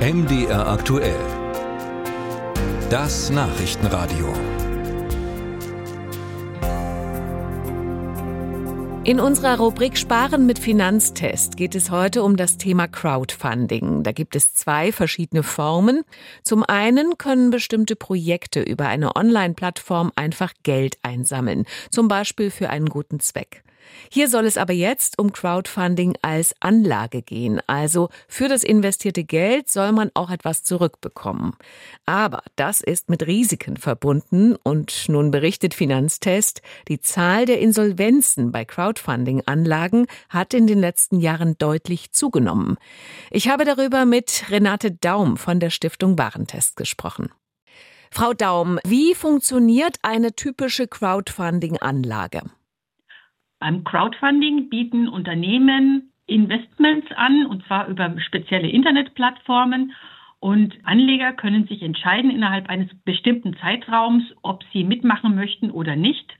MDR aktuell. Das Nachrichtenradio. In unserer Rubrik Sparen mit Finanztest geht es heute um das Thema Crowdfunding. Da gibt es zwei verschiedene Formen. Zum einen können bestimmte Projekte über eine Online-Plattform einfach Geld einsammeln, zum Beispiel für einen guten Zweck. Hier soll es aber jetzt um Crowdfunding als Anlage gehen. Also für das investierte Geld soll man auch etwas zurückbekommen. Aber das ist mit Risiken verbunden und nun berichtet Finanztest, die Zahl der Insolvenzen bei Crowdfunding-Anlagen hat in den letzten Jahren deutlich zugenommen. Ich habe darüber mit Renate Daum von der Stiftung Warentest gesprochen. Frau Daum, wie funktioniert eine typische Crowdfunding-Anlage? Beim Crowdfunding bieten Unternehmen Investments an, und zwar über spezielle Internetplattformen. Und Anleger können sich entscheiden innerhalb eines bestimmten Zeitraums, ob sie mitmachen möchten oder nicht.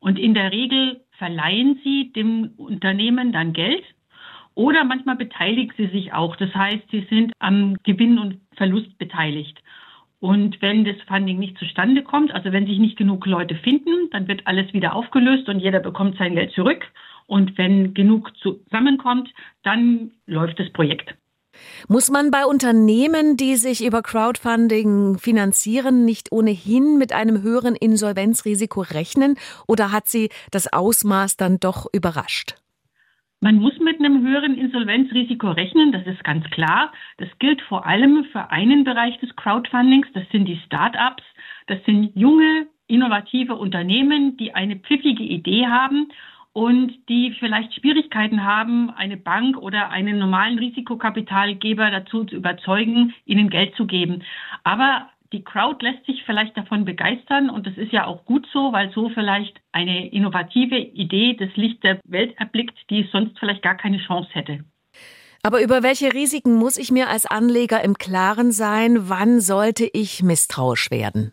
Und in der Regel verleihen sie dem Unternehmen dann Geld oder manchmal beteiligen sie sich auch. Das heißt, sie sind am Gewinn und Verlust beteiligt. Und wenn das Funding nicht zustande kommt, also wenn sich nicht genug Leute finden, dann wird alles wieder aufgelöst und jeder bekommt sein Geld zurück. Und wenn genug zusammenkommt, dann läuft das Projekt. Muss man bei Unternehmen, die sich über Crowdfunding finanzieren, nicht ohnehin mit einem höheren Insolvenzrisiko rechnen oder hat sie das Ausmaß dann doch überrascht? Man muss mit einem höheren Insolvenzrisiko rechnen, das ist ganz klar. Das gilt vor allem für einen Bereich des Crowdfundings, das sind die Start-ups. Das sind junge, innovative Unternehmen, die eine pfiffige Idee haben und die vielleicht Schwierigkeiten haben, eine Bank oder einen normalen Risikokapitalgeber dazu zu überzeugen, ihnen Geld zu geben. Aber die Crowd lässt sich vielleicht davon begeistern und das ist ja auch gut so, weil so vielleicht eine innovative Idee das Licht der Welt erblickt, die sonst vielleicht gar keine Chance hätte. Aber über welche Risiken muss ich mir als Anleger im Klaren sein? Wann sollte ich misstrauisch werden?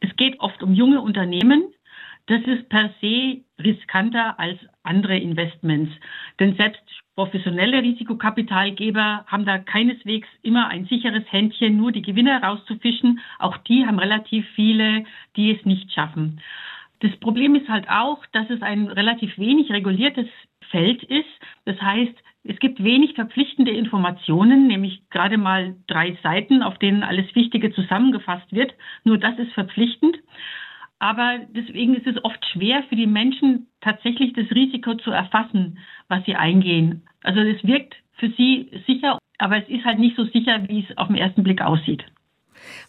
Es geht oft um junge Unternehmen. Das ist per se riskanter als andere Investments. Denn selbst Professionelle Risikokapitalgeber haben da keineswegs immer ein sicheres Händchen, nur die Gewinner rauszufischen. Auch die haben relativ viele, die es nicht schaffen. Das Problem ist halt auch, dass es ein relativ wenig reguliertes Feld ist. Das heißt, es gibt wenig verpflichtende Informationen, nämlich gerade mal drei Seiten, auf denen alles Wichtige zusammengefasst wird. Nur das ist verpflichtend. Aber deswegen ist es oft schwer für die Menschen tatsächlich das Risiko zu erfassen, was sie eingehen. Also es wirkt für sie sicher, aber es ist halt nicht so sicher, wie es auf den ersten Blick aussieht.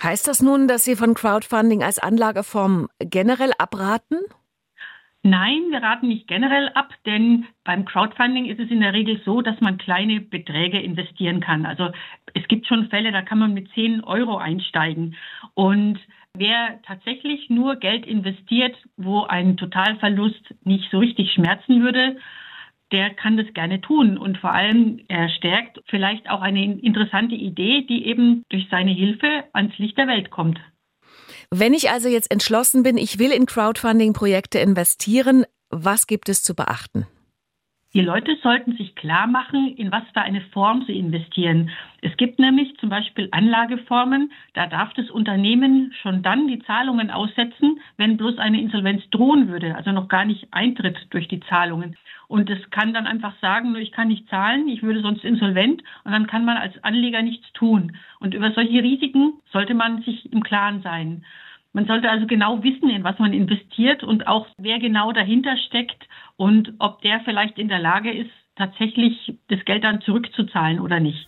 Heißt das nun, dass Sie von Crowdfunding als Anlageform generell abraten? Nein, wir raten nicht generell ab, denn beim Crowdfunding ist es in der Regel so, dass man kleine Beträge investieren kann. Also es gibt schon Fälle, da kann man mit 10 Euro einsteigen. Und Wer tatsächlich nur Geld investiert, wo ein Totalverlust nicht so richtig schmerzen würde, der kann das gerne tun. Und vor allem, er stärkt vielleicht auch eine interessante Idee, die eben durch seine Hilfe ans Licht der Welt kommt. Wenn ich also jetzt entschlossen bin, ich will in Crowdfunding-Projekte investieren, was gibt es zu beachten? Die Leute sollten sich klar machen, in was für eine Form sie investieren. Es gibt nämlich zum Beispiel Anlageformen, da darf das Unternehmen schon dann die Zahlungen aussetzen, wenn bloß eine Insolvenz drohen würde, also noch gar nicht eintritt durch die Zahlungen. Und es kann dann einfach sagen, ich kann nicht zahlen, ich würde sonst insolvent und dann kann man als Anleger nichts tun. Und über solche Risiken sollte man sich im Klaren sein. Man sollte also genau wissen, in was man investiert und auch wer genau dahinter steckt und ob der vielleicht in der Lage ist, tatsächlich das Geld dann zurückzuzahlen oder nicht.